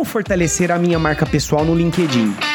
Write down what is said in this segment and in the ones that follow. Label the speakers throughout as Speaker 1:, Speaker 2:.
Speaker 1: Como fortalecer a minha marca pessoal no LinkedIn?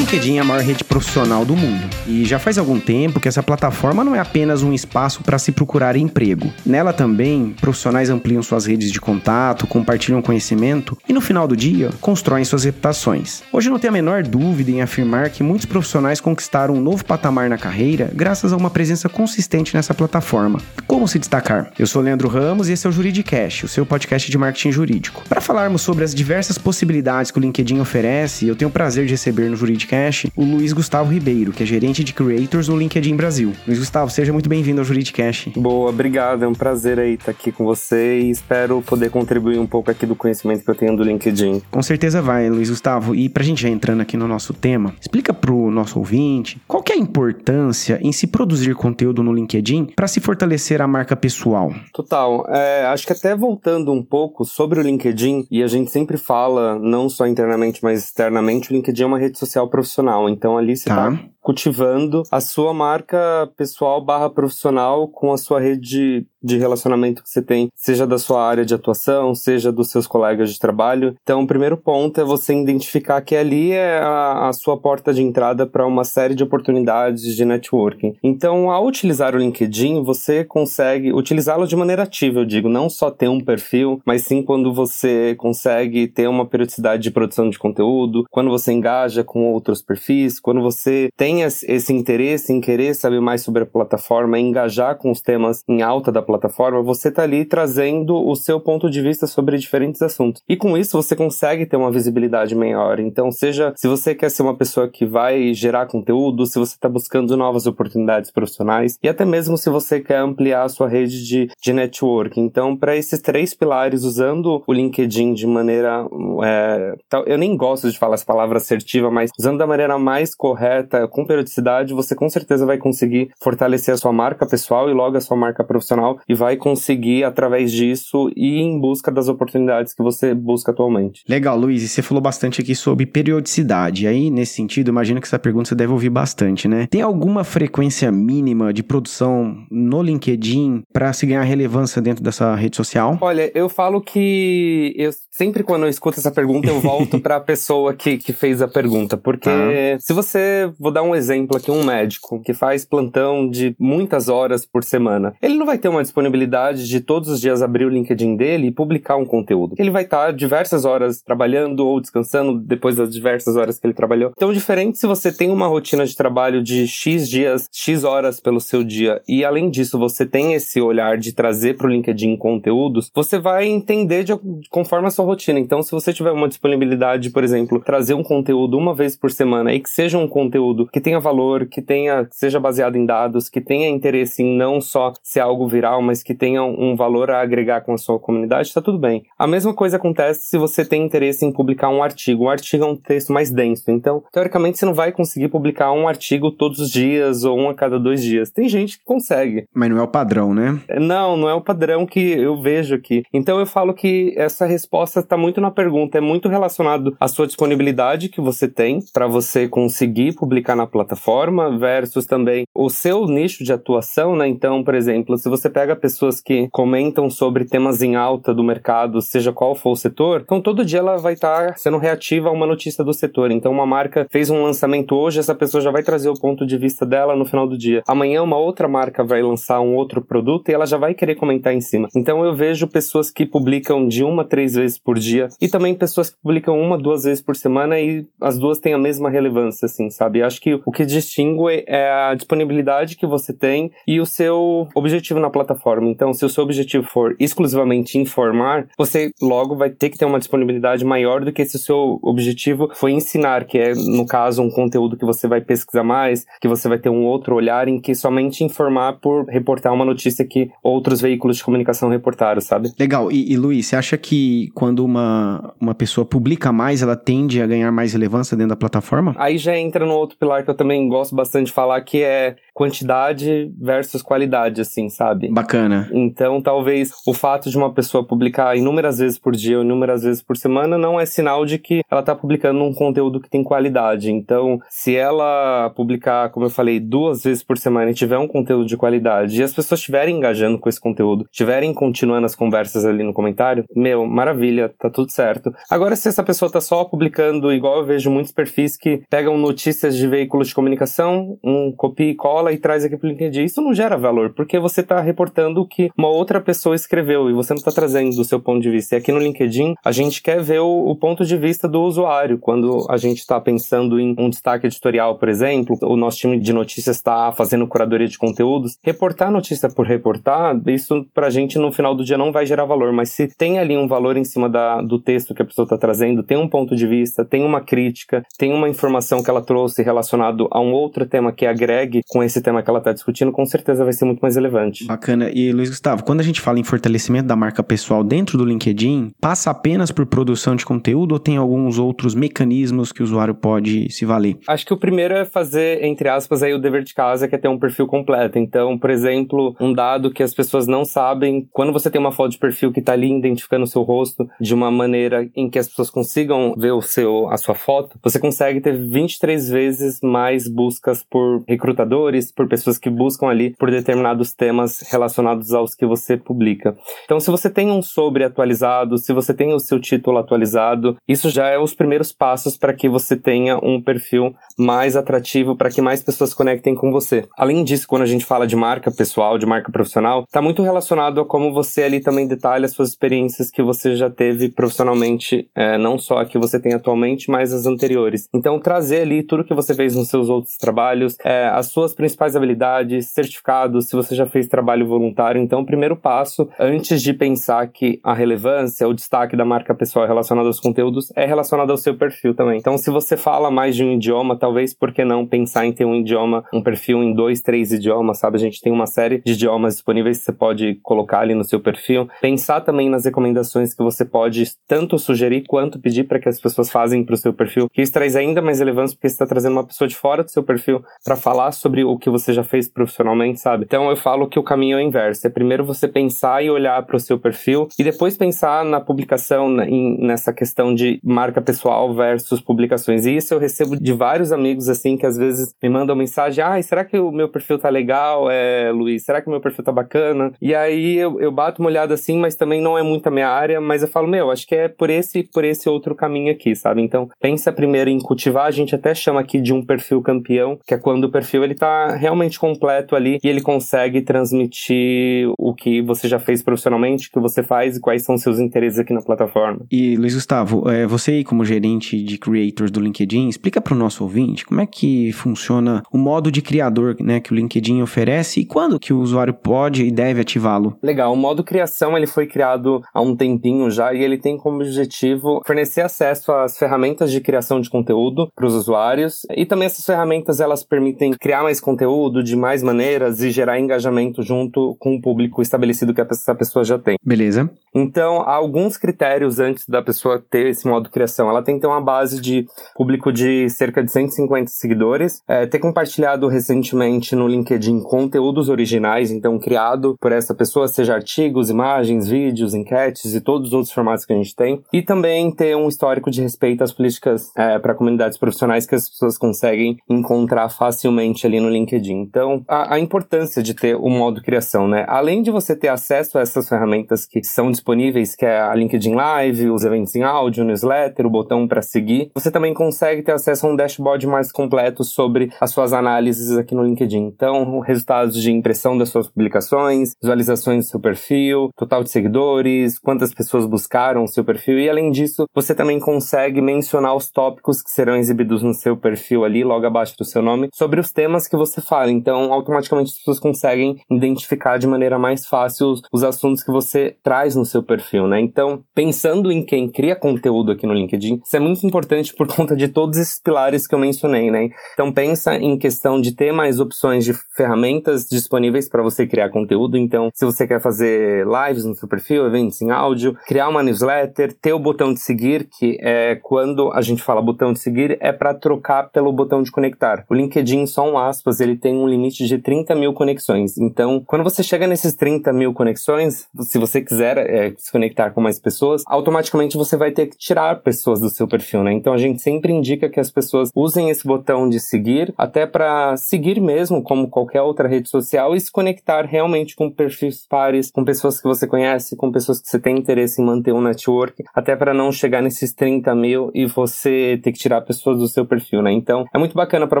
Speaker 1: LinkedIn é a maior rede profissional do mundo e já faz algum tempo que essa plataforma não é apenas um espaço para se procurar emprego. Nela também, profissionais ampliam suas redes de contato, compartilham conhecimento e no final do dia constroem suas reputações. Hoje não tenho a menor dúvida em afirmar que muitos profissionais conquistaram um novo patamar na carreira graças a uma presença consistente nessa plataforma. Como se destacar? Eu sou Leandro Ramos e esse é o Juridicast, o seu podcast de marketing jurídico. Para falarmos sobre as diversas possibilidades que o LinkedIn oferece, eu tenho o prazer de receber no Juridicast Juridicast o Luiz Gustavo Ribeiro, que é gerente de Creators no LinkedIn Brasil. Luiz Gustavo, seja muito bem-vindo ao Juridicast.
Speaker 2: Boa, obrigado. É um prazer aí estar aqui com você e espero poder contribuir um pouco aqui do conhecimento que eu tenho do LinkedIn.
Speaker 1: Com certeza vai, Luiz Gustavo. E pra gente já entrando aqui no nosso tema, explica pro nosso ouvinte qual que é a importância em se produzir conteúdo no LinkedIn para se fortalecer a marca pessoal.
Speaker 2: Total. É, acho que até voltando um pouco sobre o LinkedIn, e a gente sempre fala, não só internamente, mas externamente, o LinkedIn é uma rede social profissional profissional. Então ali você está tá cultivando a sua marca pessoal barra profissional com a sua rede de relacionamento que você tem, seja da sua área de atuação, seja dos seus colegas de trabalho. Então, o primeiro ponto é você identificar que ali é a, a sua porta de entrada para uma série de oportunidades de networking. Então, ao utilizar o LinkedIn, você consegue utilizá-lo de maneira ativa, eu digo, não só ter um perfil, mas sim quando você consegue ter uma periodicidade de produção de conteúdo, quando você engaja com outros perfis, quando você tem esse interesse em querer saber mais sobre a plataforma, engajar com os temas em alta da plataforma, você está ali trazendo o seu ponto de vista sobre diferentes assuntos. E com isso você consegue ter uma visibilidade maior. Então, seja se você quer ser uma pessoa que vai gerar conteúdo, se você está buscando novas oportunidades profissionais e até mesmo se você quer ampliar a sua rede de, de network. Então, para esses três pilares, usando o LinkedIn de maneira. É, eu nem gosto de falar essa palavra assertiva, mas usando da maneira mais correta, com periodicidade, você com certeza vai conseguir fortalecer a sua marca pessoal e logo a sua marca profissional e vai conseguir, através disso, ir em busca das oportunidades que você busca atualmente.
Speaker 1: Legal, Luiz, e você falou bastante aqui sobre periodicidade. Aí, nesse sentido, imagino que essa pergunta você deve ouvir bastante, né? Tem alguma frequência mínima de produção no LinkedIn para se ganhar relevância dentro dessa rede social?
Speaker 2: Olha, eu falo que eu sempre quando eu escuto essa pergunta, eu volto para a pessoa que, que fez a pergunta. Porque ah. se você, vou dar um exemplo aqui, um médico que faz plantão de muitas horas por semana, ele não vai ter uma disponibilidade de todos os dias abrir o LinkedIn dele e publicar um conteúdo. Ele vai estar diversas horas trabalhando ou descansando depois das diversas horas que ele trabalhou. Então, diferente se você tem uma rotina de trabalho de X dias, X horas pelo seu dia e além disso você tem esse olhar de trazer para o LinkedIn conteúdos, você vai entender de, conforme a sua rotina. Então, se você tiver uma disponibilidade, por exemplo, trazer um conteúdo uma vez por semana e que seja um conteúdo que tenha valor, que tenha, que seja baseado em dados, que tenha interesse em não só ser algo viral mas que tenha um valor a agregar com a sua comunidade, está tudo bem. A mesma coisa acontece se você tem interesse em publicar um artigo. Um artigo é um texto mais denso, então, teoricamente, você não vai conseguir publicar um artigo todos os dias ou um a cada dois dias. Tem gente que consegue.
Speaker 1: Mas não é o padrão, né?
Speaker 2: Não, não é o padrão que eu vejo aqui. Então, eu falo que essa resposta está muito na pergunta, é muito relacionado à sua disponibilidade que você tem para você conseguir publicar na plataforma versus também o seu nicho de atuação, né? Então, por exemplo, se você pega pessoas que comentam sobre temas em alta do mercado, seja qual for o setor, então todo dia ela vai estar tá sendo reativa a uma notícia do setor. Então, uma marca fez um lançamento hoje, essa pessoa já vai trazer o ponto de vista dela no final do dia. Amanhã, uma outra marca vai lançar um outro produto e ela já vai querer comentar em cima. Então, eu vejo pessoas que publicam de uma a três vezes por dia e também pessoas que publicam uma, duas vezes por semana e as duas têm a mesma relevância, assim, sabe? Acho que o que distingue é a disponibilidade que você tem e o seu objetivo na plataforma. Então, se o seu objetivo for exclusivamente informar, você logo vai ter que ter uma disponibilidade maior do que se o seu objetivo for ensinar, que é, no caso, um conteúdo que você vai pesquisar mais, que você vai ter um outro olhar em que somente informar por reportar uma notícia que outros veículos de comunicação reportaram, sabe?
Speaker 1: Legal. E, e Luiz, você acha que quando uma, uma pessoa publica mais, ela tende a ganhar mais relevância dentro da plataforma?
Speaker 2: Aí já entra no outro pilar que eu também gosto bastante de falar, que é quantidade versus qualidade, assim, sabe?
Speaker 1: Bacana.
Speaker 2: Então, talvez o fato de uma pessoa publicar inúmeras vezes por dia, inúmeras vezes por semana, não é sinal de que ela está publicando um conteúdo que tem qualidade. Então, se ela publicar, como eu falei, duas vezes por semana e tiver um conteúdo de qualidade e as pessoas estiverem engajando com esse conteúdo, estiverem continuando as conversas ali no comentário, meu, maravilha, tá tudo certo. Agora, se essa pessoa tá só publicando, igual eu vejo muitos perfis que pegam notícias de veículos de comunicação, um copia e cola e traz aqui pro LinkedIn. Isso não gera valor, porque você está reportando o que uma outra pessoa escreveu e você não está trazendo do seu ponto de vista. E aqui no LinkedIn, a gente quer ver o, o ponto de vista do usuário. Quando a gente está pensando em um destaque editorial, por exemplo, o nosso time de notícias está fazendo curadoria de conteúdos, reportar notícia por reportar, isso pra gente no final do dia não vai gerar valor, mas se tem ali um valor em cima da, do texto que a pessoa está trazendo, tem um ponto de vista, tem uma crítica, tem uma informação que ela trouxe relacionado a um outro tema que agregue com esse esse tema que ela está discutindo, com certeza vai ser muito mais relevante.
Speaker 1: Bacana. E Luiz Gustavo, quando a gente fala em fortalecimento da marca pessoal dentro do LinkedIn, passa apenas por produção de conteúdo ou tem alguns outros mecanismos que o usuário pode se valer?
Speaker 2: Acho que o primeiro é fazer, entre aspas, aí o dever de casa, que é ter um perfil completo. Então, por exemplo, um dado que as pessoas não sabem, quando você tem uma foto de perfil que está ali identificando o seu rosto de uma maneira em que as pessoas consigam ver o seu, a sua foto, você consegue ter 23 vezes mais buscas por recrutadores, por pessoas que buscam ali por determinados temas relacionados aos que você publica. Então, se você tem um sobre atualizado, se você tem o seu título atualizado, isso já é os primeiros passos para que você tenha um perfil mais atrativo, para que mais pessoas conectem com você. Além disso, quando a gente fala de marca pessoal, de marca profissional, está muito relacionado a como você ali também detalha as suas experiências que você já teve profissionalmente, é, não só a que você tem atualmente, mas as anteriores. Então, trazer ali tudo que você fez nos seus outros trabalhos, é, as suas principais habilidades, certificados, se você já fez trabalho voluntário. Então, o primeiro passo, antes de pensar que a relevância, o destaque da marca pessoal é relacionado aos conteúdos, é relacionado ao seu perfil também. Então, se você fala mais de um idioma, talvez por que não pensar em ter um idioma, um perfil em dois, três idiomas, sabe? A gente tem uma série de idiomas disponíveis que você pode colocar ali no seu perfil. Pensar também nas recomendações que você pode tanto sugerir quanto pedir para que as pessoas fazem para o seu perfil, que isso traz ainda mais relevância porque você está trazendo uma pessoa de fora do seu perfil para falar sobre o que você já fez profissionalmente, sabe? Então eu falo que o caminho é o inverso. É primeiro você pensar e olhar para o seu perfil e depois pensar na publicação, na, em, nessa questão de marca pessoal versus publicações. E isso eu recebo de vários amigos, assim, que às vezes me mandam mensagem: ah, será que o meu perfil tá legal, é, Luiz? Será que o meu perfil tá bacana? E aí eu, eu bato uma olhada assim, mas também não é muito a minha área, mas eu falo, meu, acho que é por esse, por esse outro caminho aqui, sabe? Então, pensa primeiro em cultivar, a gente até chama aqui de um perfil campeão, que é quando o perfil ele tá realmente completo ali e ele consegue transmitir o que você já fez profissionalmente, o que você faz e quais são seus interesses aqui na plataforma.
Speaker 1: E Luiz Gustavo, é, você aí como gerente de creators do LinkedIn, explica para o nosso ouvinte como é que funciona o modo de criador né, que o LinkedIn oferece e quando que o usuário pode e deve ativá-lo.
Speaker 2: Legal, o modo criação ele foi criado há um tempinho já e ele tem como objetivo fornecer acesso às ferramentas de criação de conteúdo para os usuários e também essas ferramentas elas permitem criar mais conteúdo conteúdo de mais maneiras e gerar engajamento junto com o público estabelecido que essa pessoa já tem.
Speaker 1: Beleza.
Speaker 2: Então, há alguns critérios antes da pessoa ter esse modo de criação. Ela tem que ter uma base de público de cerca de 150 seguidores, é, ter compartilhado recentemente no LinkedIn conteúdos originais, então criado por essa pessoa, seja artigos, imagens, vídeos, enquetes e todos os outros formatos que a gente tem, e também ter um histórico de respeito às políticas é, para comunidades profissionais que as pessoas conseguem encontrar facilmente ali no LinkedIn. Então, a, a, importância de ter o modo criação, né? Além de você ter acesso a essas ferramentas que são disponíveis, que é a LinkedIn Live, os eventos em áudio, newsletter, o botão para seguir, você também consegue ter acesso a um dashboard mais completo sobre as suas análises aqui no LinkedIn. Então, resultados de impressão das suas publicações, visualizações do seu perfil, total de seguidores, quantas pessoas buscaram o seu perfil e além disso, você também consegue mencionar os tópicos que serão exibidos no seu perfil ali, logo abaixo do seu nome, sobre os temas que você fala. Então, automaticamente as pessoas conseguem identificar de maneira mais fácil os, os assuntos que você traz no seu perfil, né? Então, pensando em quem cria conteúdo aqui no LinkedIn, isso é muito importante por conta de todos esses pilares que eu mencionei, né? Então, pensa em questão de ter mais opções de ferramentas disponíveis para você criar conteúdo. Então, se você quer fazer lives no seu perfil, eventos em áudio, criar uma newsletter, ter o botão de seguir, que é quando a gente fala botão de seguir, é para trocar pelo botão botão de conectar. O LinkedIn, só um aspas, ele tem um limite de 30 mil conexões. Então, quando você chega nesses 30 mil conexões, se você quiser é, se conectar com mais pessoas, automaticamente você vai ter que tirar pessoas do seu perfil, né? Então a gente sempre indica que as pessoas usem esse botão de seguir, até para seguir mesmo, como qualquer outra rede social, e se conectar realmente com perfis pares, com pessoas que você conhece, com pessoas que você tem interesse em manter um network, até para não chegar nesses 30 mil e você ter que tirar pessoas do seu perfil, né? Então é muito bacana para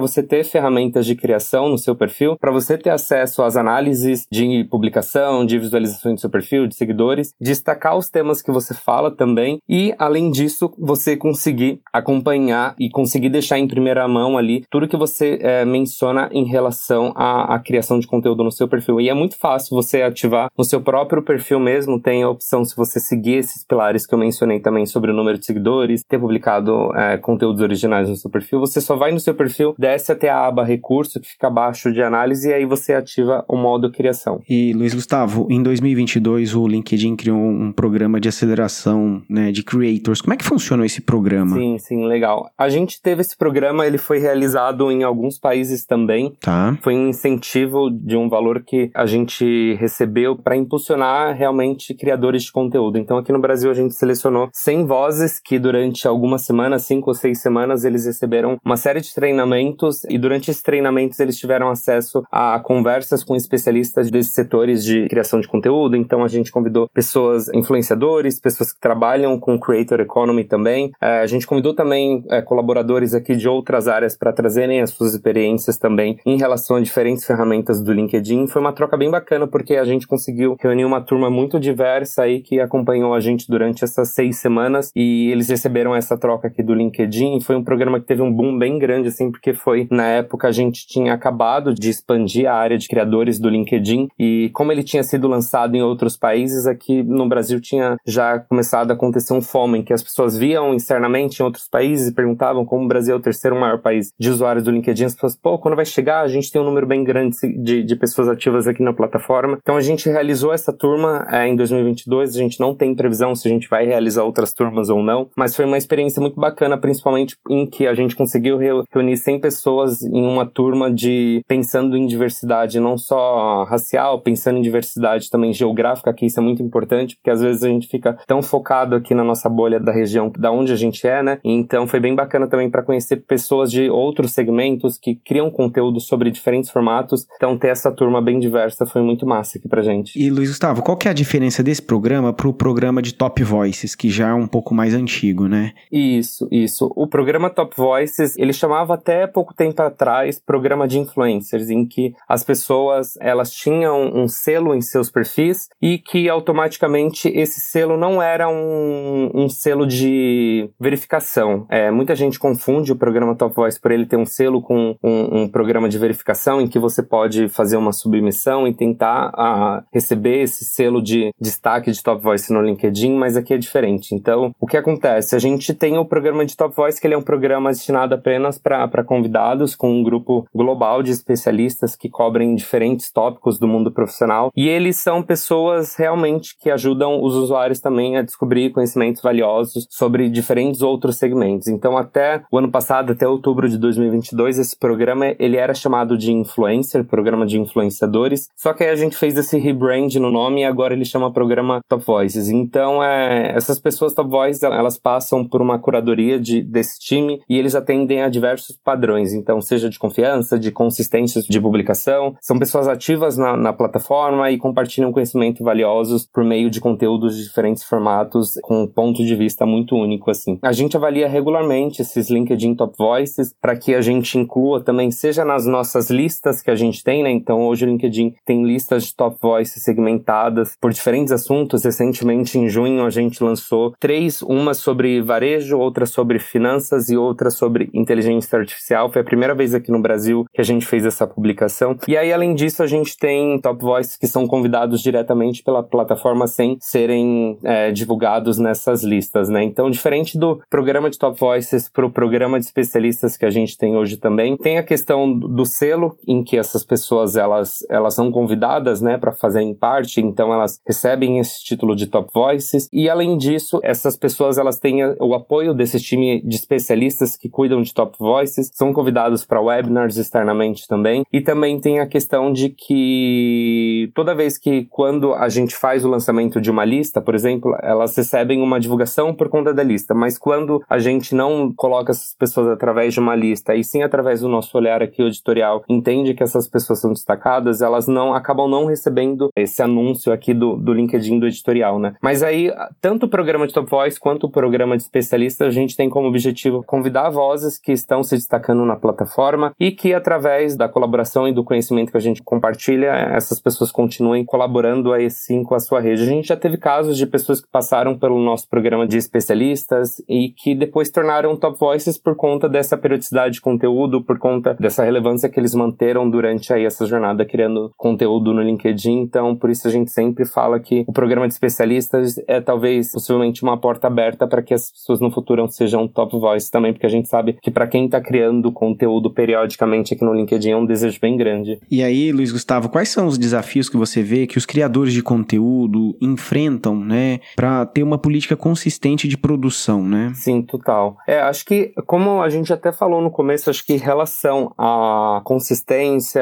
Speaker 2: você ter ferramentas de criação no seu perfil, para você ter acesso às análises de publicação, de visualização do seu perfil, de seguidores, destacar os temas que você fala também e, além disso, você conseguir acompanhar e conseguir deixar em primeira mão ali tudo que você é, menciona em relação à, à, criação de conteúdo no seu perfil. E é muito fácil você ativar no seu próprio perfil mesmo, tem a opção se você seguir esses pilares que eu mencionei também sobre o número de seguidores, ter publicado é, conteúdos originais no seu perfil, você só vai no seu perfil, desce até a aba recurso que fica abaixo de análise e aí você ativa o modo criação.
Speaker 1: E Luiz Gustavo, em 2022 o LinkedIn criou um programa de aceleração né, de creators. Como é que funciona esse programa?
Speaker 2: Sim, sim, legal. A gente teve esse programa, ele foi realizado em alguns países também.
Speaker 1: Tá.
Speaker 2: Foi um incentivo de um valor que a gente recebeu para impulsionar realmente criadores de conteúdo. Então aqui no Brasil a gente selecionou 100 vozes que durante algumas semanas, 5 ou 6 semanas, eles receberam uma série de treinamentos e durante esses treinamentos eles tiveram acesso a conversas com especialistas desses setores de criação de conteúdo. Então a gente convidou pessoas influenciadores, pessoas que trabalham com creator economy também. É, a gente convidou também é, colaboradores aqui de outras áreas para trazerem as suas experiências também em relação a diferentes ferramentas do LinkedIn. Foi uma troca bem bacana porque a gente conseguiu reunir uma turma muito diversa aí que acompanhou a gente durante essas seis semanas e eles receberam essa troca aqui do LinkedIn. Foi um programa que teve um boom bem grande assim porque foi na época a gente tinha acabado de expandir a área de criadores do LinkedIn e como ele tinha sido lançado em outros países aqui no Brasil tinha já começado a acontecer um fome, que as pessoas viam externamente em outros países e perguntavam como o Brasil é o terceiro maior país de usuários do LinkedIn. As pessoas, pô, quando vai chegar, a gente tem um número bem grande de, de pessoas ativas aqui na plataforma. Então a gente realizou essa turma é, em 2022. A gente não tem previsão se a gente vai realizar outras turmas ou não, mas foi uma experiência muito bacana, principalmente em que a gente conseguiu reunir 100 pessoas em uma turma de pensando em diversidade, não só racial, pensando em diversidade também geográfica, que isso é muito importante, porque às vezes a gente fica tão focado aqui na nossa bolha da região da onde a gente é, né? Então foi bem bacana também para conhecer pessoas de outros segmentos que criam conteúdo sobre diferentes formatos. Então ter essa turma bem diversa foi muito massa aqui pra gente.
Speaker 1: E Luiz Gustavo, qual que é a diferença desse programa pro programa de Top Voices, que já é um pouco mais antigo, né?
Speaker 2: Isso, isso. O programa Top Voices, ele chamava até pouco tempo atrás programa de influencers, em que as pessoas, elas tinham um selo em seus perfis e que automaticamente esse selo não era um, um selo de verificação. É, muita gente confunde o programa Top Voice por ele ter um selo com um, um programa de verificação em que você pode fazer uma submissão e tentar a, receber esse selo de destaque de Top Voice no LinkedIn, mas aqui é diferente. Então, o que acontece? A gente tem o programa de Top Voice, que ele é um programa destinado apenas para convidados, com um grupo global de especialistas que cobrem diferentes tópicos do mundo profissional. E eles são pessoas realmente que ajudam os usuários também a descobrir conhecimentos valiosos sobre diferentes outros segmentos. Então, até o ano passado, até outubro de 2022, esse programa ele era chamado de Influencer, programa de influenciadores. Só que aí a gente fez esse rebrand no nome e agora ele chama programa Top Voices. Então, é, essas pessoas Top Voices, elas passam por uma curadoria de, desse time e eles atendem a diversos padrões. Então, seja de confiança, de consistência de publicação, são pessoas ativas na, na plataforma e compartilham conhecimento valiosos por meio de conteúdos de diferentes formatos com um ponto de vista muito único assim. A gente avalia regularmente esses LinkedIn Top Voices para que a gente inclua também seja nas nossas listas que a gente tem, né? Então hoje o LinkedIn tem listas de Top Voices segmentadas por diferentes assuntos. Recentemente em junho a gente lançou três, uma sobre varejo, outra sobre finanças e outra sobre inteligência artificial. Foi a primeira vez aqui no Brasil que a gente fez essa publicação. E aí além disso a gente tem Top Voices que são convidados diretamente pela plataforma sem serem é, divulgados nessas listas, né? Então, diferente do programa de Top Voices para o programa de especialistas que a gente tem hoje também, tem a questão do selo em que essas pessoas elas, elas são convidadas, né, para fazerem parte, então elas recebem esse título de Top Voices e além disso, essas pessoas elas têm o apoio desse time de especialistas que cuidam de Top Voices voices, são convidados para webinars externamente também. E também tem a questão de que toda vez que quando a gente faz o lançamento de uma lista, por exemplo, elas recebem uma divulgação por conta da lista, mas quando a gente não coloca essas pessoas através de uma lista e sim através do nosso olhar aqui editorial, entende que essas pessoas são destacadas, elas não acabam não recebendo esse anúncio aqui do, do LinkedIn do editorial, né? Mas aí, tanto o programa de Top Voice quanto o programa de especialistas, a gente tem como objetivo convidar vozes que estão se destacando na plataforma e que através da colaboração e do conhecimento que a gente compartilha, essas pessoas continuem colaborando aí sim com a sua rede. A gente já teve casos de pessoas que passaram pelo nosso programa de especialistas e que depois tornaram top voices por conta dessa periodicidade de conteúdo, por conta dessa relevância que eles manteram durante aí essa jornada criando conteúdo no LinkedIn. Então, por isso a gente sempre fala que o programa de especialistas é talvez possivelmente uma porta aberta para que as pessoas no futuro sejam top voice também, porque a gente sabe que para quem está criando conteúdo periodicamente aqui no LinkedIn é um desejo bem grande.
Speaker 1: E aí, Luiz Gustavo, quais são os desafios que você vê que os criadores de conteúdo enfrentam, né, para ter uma política consistente de produção, né?
Speaker 2: Sim, total. É, acho que como a gente até falou no começo, acho que em relação à consistência,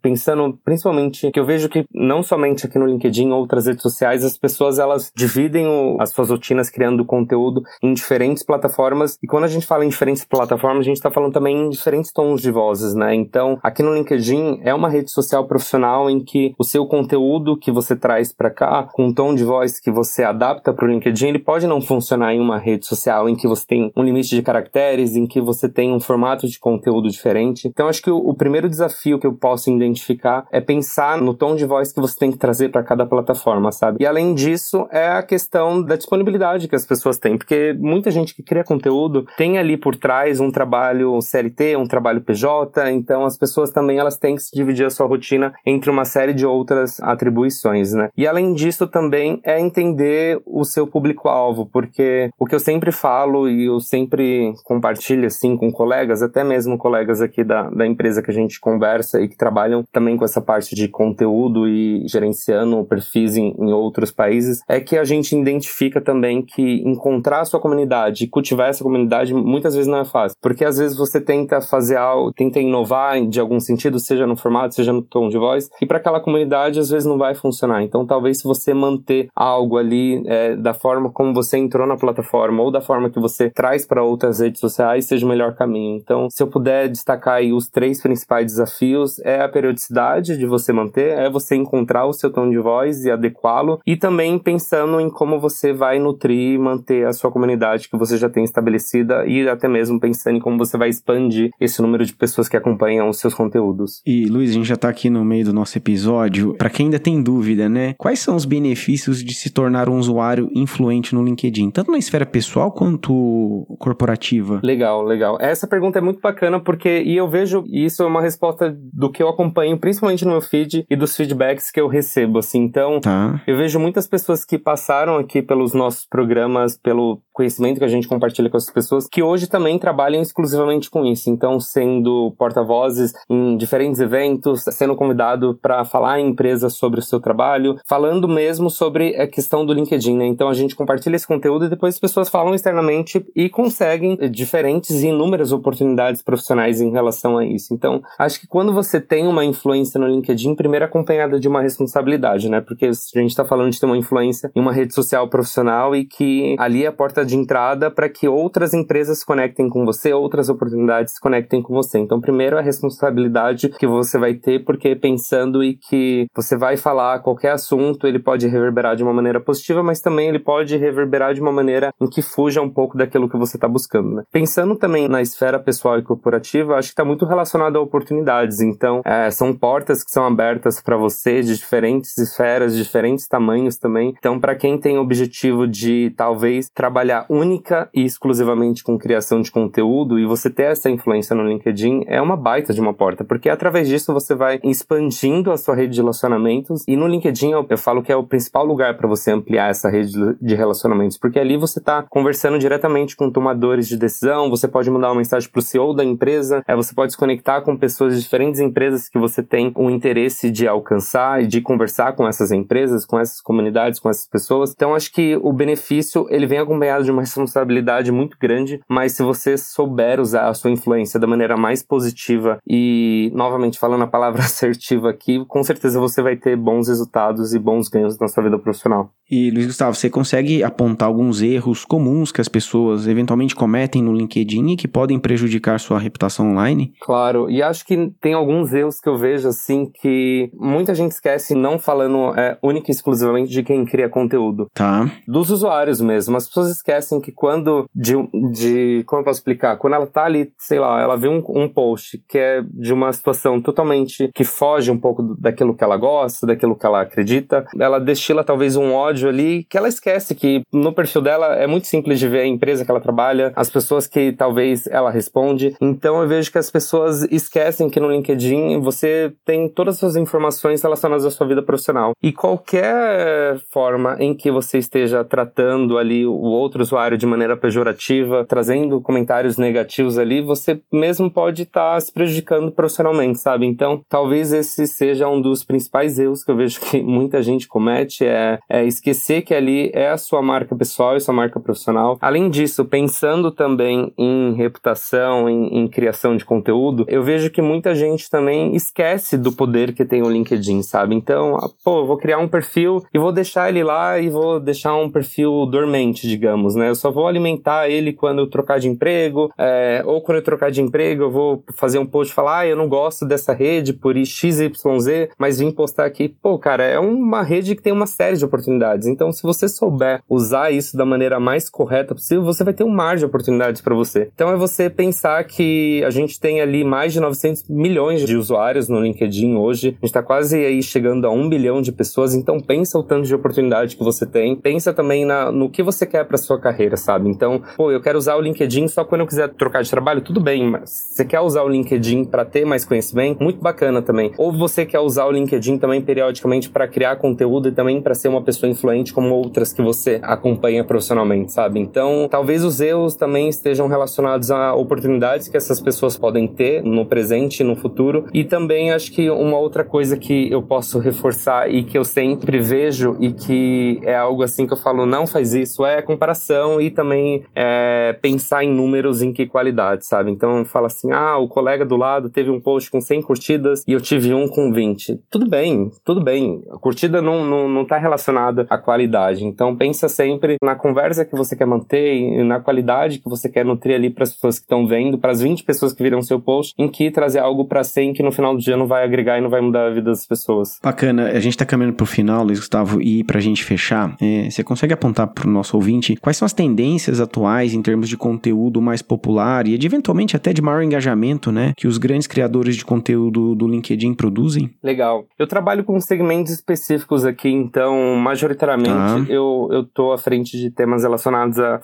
Speaker 2: pensando principalmente que eu vejo que não somente aqui no LinkedIn, outras redes sociais, as pessoas elas dividem o, as suas rotinas criando conteúdo em diferentes plataformas. E quando a gente fala em diferentes plataformas, a gente está falando também em diferentes tons de vozes, né? Então, aqui no LinkedIn é uma rede social profissional em que o seu conteúdo que você traz para cá, com um tom de voz que você adapta para o LinkedIn, ele pode não funcionar em uma rede social em que você tem um limite de caracteres, em que você tem um formato de conteúdo diferente. Então, acho que o, o primeiro desafio que eu posso identificar é pensar no tom de voz que você tem que trazer para cada plataforma, sabe? E além disso, é a questão da disponibilidade que as pessoas têm, porque muita gente que cria conteúdo tem ali por trás um trabalho CLT, um trabalho PJ, então as pessoas também elas têm que se dividir a sua rotina entre uma série de outras atribuições, né? E além disso também é entender o seu público-alvo, porque o que eu sempre falo e eu sempre compartilho assim com colegas, até mesmo colegas aqui da, da empresa que a gente conversa e que trabalham também com essa parte de conteúdo e gerenciando perfis em, em outros países, é que a gente identifica também que encontrar a sua comunidade e cultivar essa comunidade muitas vezes não é fácil, porque às vezes você tenta fazer algo, tenta inovar de algum sentido, seja no formato, seja no tom de voz, e para aquela comunidade às vezes não vai funcionar. Então talvez se você manter algo ali é, da forma como você entrou na plataforma ou da forma que você traz para outras redes sociais, seja o melhor caminho. Então, se eu puder destacar aí os três principais desafios, é a periodicidade de você manter, é você encontrar o seu tom de voz e adequá-lo, e também pensando em como você vai nutrir e manter a sua comunidade que você já tem estabelecida e até mesmo pensando em como você vai expandir esse número de pessoas que acompanham os seus conteúdos.
Speaker 1: E Luiz, a gente já tá aqui no meio do nosso episódio. Para quem ainda tem dúvida, né? Quais são os benefícios de se tornar um usuário influente no LinkedIn, tanto na esfera pessoal quanto corporativa?
Speaker 2: Legal, legal. Essa pergunta é muito bacana porque e eu vejo isso é uma resposta do que eu acompanho, principalmente no meu feed e dos feedbacks que eu recebo, assim. Então, tá. eu vejo muitas pessoas que passaram aqui pelos nossos programas, pelo conhecimento que a gente compartilha com essas pessoas, que hoje também trabalham exclusivamente com isso. Então, sendo porta-vozes em diferentes eventos, sendo convidado para falar em empresas sobre o seu trabalho, falando mesmo sobre a questão do LinkedIn, né? Então, a gente compartilha esse conteúdo e depois as pessoas falam externamente e conseguem diferentes e inúmeras oportunidades profissionais em relação a isso. Então, acho que quando você tem uma influência no LinkedIn, primeiro acompanhada de uma responsabilidade, né? Porque a gente está falando de ter uma influência em uma rede social profissional e que ali é a porta de entrada para que outras empresas se conectem com você, outras oportunidades se conectem com você. Então, primeiro a responsabilidade que você vai ter, porque pensando e que você vai falar qualquer assunto, ele pode reverberar de uma maneira positiva, mas também ele pode reverberar de uma maneira em que fuja um pouco daquilo que você está buscando. Né? Pensando também na esfera pessoal e corporativa, acho que está muito relacionado a oportunidades. Então, é, são portas que são abertas para você de diferentes esferas, diferentes tamanhos também. Então, para quem tem o objetivo de talvez trabalhar única e exclusivamente com criação de conteúdo e você ter essa influência no LinkedIn, é uma baita de uma porta, porque através disso você vai expandindo a sua rede de relacionamentos e no LinkedIn eu, eu falo que é o principal lugar para você ampliar essa rede de relacionamentos, porque ali você está conversando diretamente com tomadores de decisão, você pode mandar uma mensagem para o CEO da empresa, é, você pode se conectar com pessoas de diferentes empresas que você tem o interesse de alcançar e de conversar com essas empresas, com essas comunidades, com essas pessoas. Então acho que o benefício ele vem acompanhado de uma responsabilidade muito grande, mas se você souber usar a sua influência da maneira mais positiva e, novamente falando a palavra assertiva aqui, com certeza você vai ter bons resultados e bons ganhos na sua vida profissional.
Speaker 1: E, Luiz Gustavo, você consegue apontar alguns erros comuns que as pessoas eventualmente cometem no LinkedIn e que podem prejudicar sua reputação online?
Speaker 2: Claro, e acho que tem alguns erros que eu vejo assim que muita gente esquece, não falando é, única e exclusivamente de quem cria conteúdo.
Speaker 1: Tá.
Speaker 2: Dos usuários mesmo. As pessoas esquecem que quando de, de como eu posso explicar? Quando ela tá ali, sei lá, ela vê um, um post que é de uma situação totalmente que foge um pouco daquilo que ela gosta, daquilo que ela acredita, ela destila talvez um ódio ali que ela esquece que no perfil dela é muito simples de ver a empresa que ela trabalha, as pessoas que talvez ela responde. Então eu vejo que as pessoas esquecem que no LinkedIn você tem todas as suas informações relacionadas à sua vida profissional. E qualquer forma em que você esteja tratando ali o outro usuário de maneira pejorativa, trazendo comentários negativos ali, você mesmo pode estar tá se prejudicando profissionalmente, sabe? Então, talvez esse seja um dos principais erros que eu vejo que muita gente comete, é, é esquecer que ali é a sua marca pessoal e sua marca profissional. Além disso, pensando também em reputação, em, em criação de conteúdo, eu vejo que muita gente também esquece do poder que tem o LinkedIn, sabe? Então, ah, pô, eu vou criar um perfil e vou deixar ele lá e vou deixar um perfil dormente, digamos, né? Eu só vou alimentar ele quando eu trocar de emprego, é, ou quando eu trocar de emprego, eu vou fazer um post e falar, ah, eu não gosto dessa rede por XYZ, mas vim postar aqui. Pô, cara, é uma rede que tem uma série de oportunidades. Então, se você souber usar isso da maneira mais correta possível, você vai ter um mar de oportunidades para você. Então, é você pensar que a gente tem ali mais de 900 milhões de usuários no LinkedIn hoje. A gente está quase aí chegando a um bilhão de pessoas. Então, pensa o tanto de oportunidade que você tem. Pensa também na, no que você quer para sua carreira, sabe? Então, pô, eu quero usar o LinkedIn só quando eu quiser trocar de trabalho, tudo bem, mas você quer usar o LinkedIn para ter mais conhecimento? Muito bacana também. Ou você quer usar o LinkedIn também periodicamente para criar conteúdo e também para ser uma pessoa influente como outras que você acompanha profissionalmente, sabe? Então, talvez os erros também estejam relacionados a oportunidades que essas pessoas podem ter no presente e no futuro. E também acho que uma outra coisa que eu posso reforçar e que eu sempre vejo e que é algo assim que eu falo, não faz isso, é comparação e também é, pensar em números em que qualidade, sabe? Então, fala assim, ah, o colega do lado teve um post com 100 curtidas e eu tive um com 20. Tudo bem, tudo bem. A curtida não, não, não tá relacionada à qualidade. Então, pensa sempre na conversa que você quer manter e na qualidade que você quer nutrir ali para as pessoas que estão vendo, para as 20 pessoas que viram seu post, em que trazer algo para 100 que no final do dia não vai agregar e não vai mudar a vida das pessoas.
Speaker 1: Bacana. A gente tá caminhando pro final, Luiz Gustavo, e pra gente fechar, é, você consegue apontar pro nosso ouvinte quais são as tendências atuais em termos de conteúdo mais popular e de eventualmente até de maior engajamento, né, que os grandes criadores de conteúdo do LinkedIn produzem?
Speaker 2: Legal. Eu trabalho com segmentos específicos aqui, então, majoritariamente, ah. eu, eu tô à frente de temas relacionados a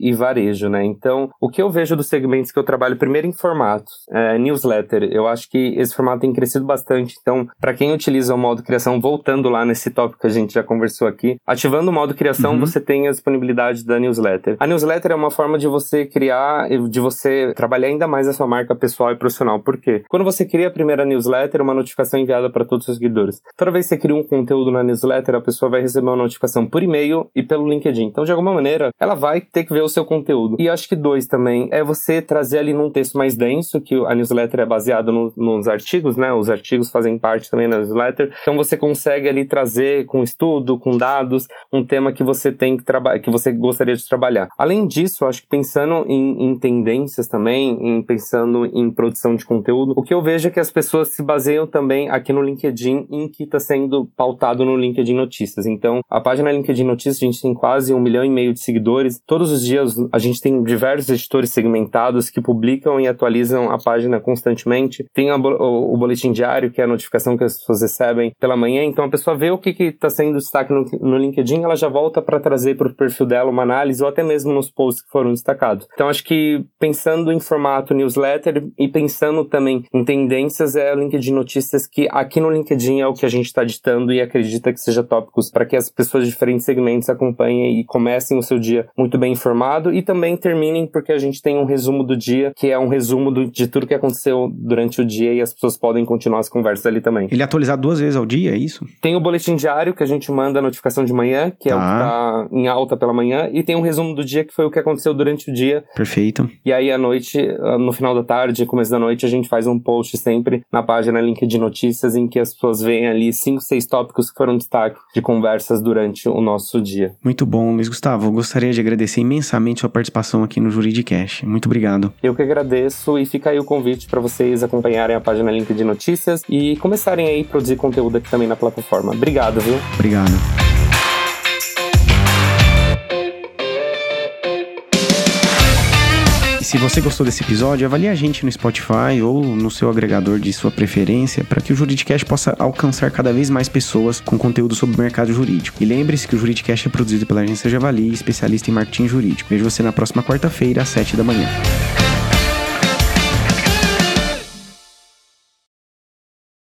Speaker 2: e varejo, né? Então, o que eu vejo dos segmentos que eu trabalho, primeiro em formatos, é, newsletter. Eu acho que esse formato tem crescido bastante. Então, para quem utiliza o modo criação, voltando lá nesse tópico que a gente já conversou aqui, ativando o modo criação, uhum. você tem a disponibilidade da newsletter. A newsletter é uma forma de você criar, de você trabalhar ainda mais a sua marca pessoal e profissional. Por quê? Quando você cria a primeira newsletter, uma notificação enviada para todos os seus seguidores. Toda vez que você cria um conteúdo na newsletter, a pessoa vai receber uma notificação por e-mail e pelo LinkedIn. Então, de alguma maneira, ela vai ter que ver o seu conteúdo. E acho que dois também é você trazer ali num texto mais denso, que a newsletter é baseada no, nos artigos, né? Os artigos fazem parte também da newsletter. Então, você consegue ali trazer com estudo, com dados, um tema que você tem que trabalhar, que você gostaria de trabalhar. Além disso, acho que pensando em, em tendências também, em pensando em produção de conteúdo, o que eu vejo é que as pessoas se baseiam também aqui no LinkedIn em que está sendo pautado no LinkedIn Notícias. Então, a página LinkedIn Notícias, a gente tem quase um milhão e meio de seguidores. Todos os dias a gente tem diversos editores segmentados que publicam e atualizam a página constantemente. Tem a, o, o, boletim diário, que é a notificação que as pessoas recebem pela manhã. Então, a pessoa vê o que está sendo destaque no, no LinkedIn, ela já volta para trazer para o perfil dela uma análise ou até mesmo nos posts que foram destacados. Então, acho que pensando em formato newsletter e pensando também em tendências, é o LinkedIn Notícias que aqui no LinkedIn é o que a gente está ditando e acredita que seja tópicos para que as pessoas de diferentes segmentos acompanhem e comecem o seu dia muito bem informado e também terminem porque a gente tem um resumo do dia, que é um resumo do, de tudo que aconteceu durante o dia e as pessoas podem continuar as conversas ali também.
Speaker 1: Ele é atualizado duas vezes ao dia, é isso?
Speaker 2: Tem o boletim diário que a gente manda a notificação de manhã, que tá. é o que tá em alta pela manhã, e tem um resumo do dia que foi o que aconteceu durante o dia.
Speaker 1: Perfeito.
Speaker 2: E aí à noite, ah, no final da tarde, começo da noite, a gente faz um post sempre na página LinkedIn Notícias em que as pessoas veem ali cinco, seis tópicos que foram destaque de conversas durante o nosso dia.
Speaker 1: Muito bom, Luiz Gustavo. Gostaria de agradecer imensamente sua participação aqui no Juridicast. Muito obrigado.
Speaker 2: Eu que agradeço e fica aí o convite para vocês acompanharem a página LinkedIn Notícias e começarem aí a produzir conteúdo aqui também na plataforma. Obrigado, viu?
Speaker 1: Obrigado. Se você gostou desse episódio, avalie a gente no Spotify ou no seu agregador de sua preferência para que o Juridicast possa alcançar cada vez mais pessoas com conteúdo sobre o mercado jurídico. E lembre-se que o Juridicast é produzido pela agência Javali, especialista em marketing jurídico. Vejo você na próxima quarta-feira, às 7 da manhã.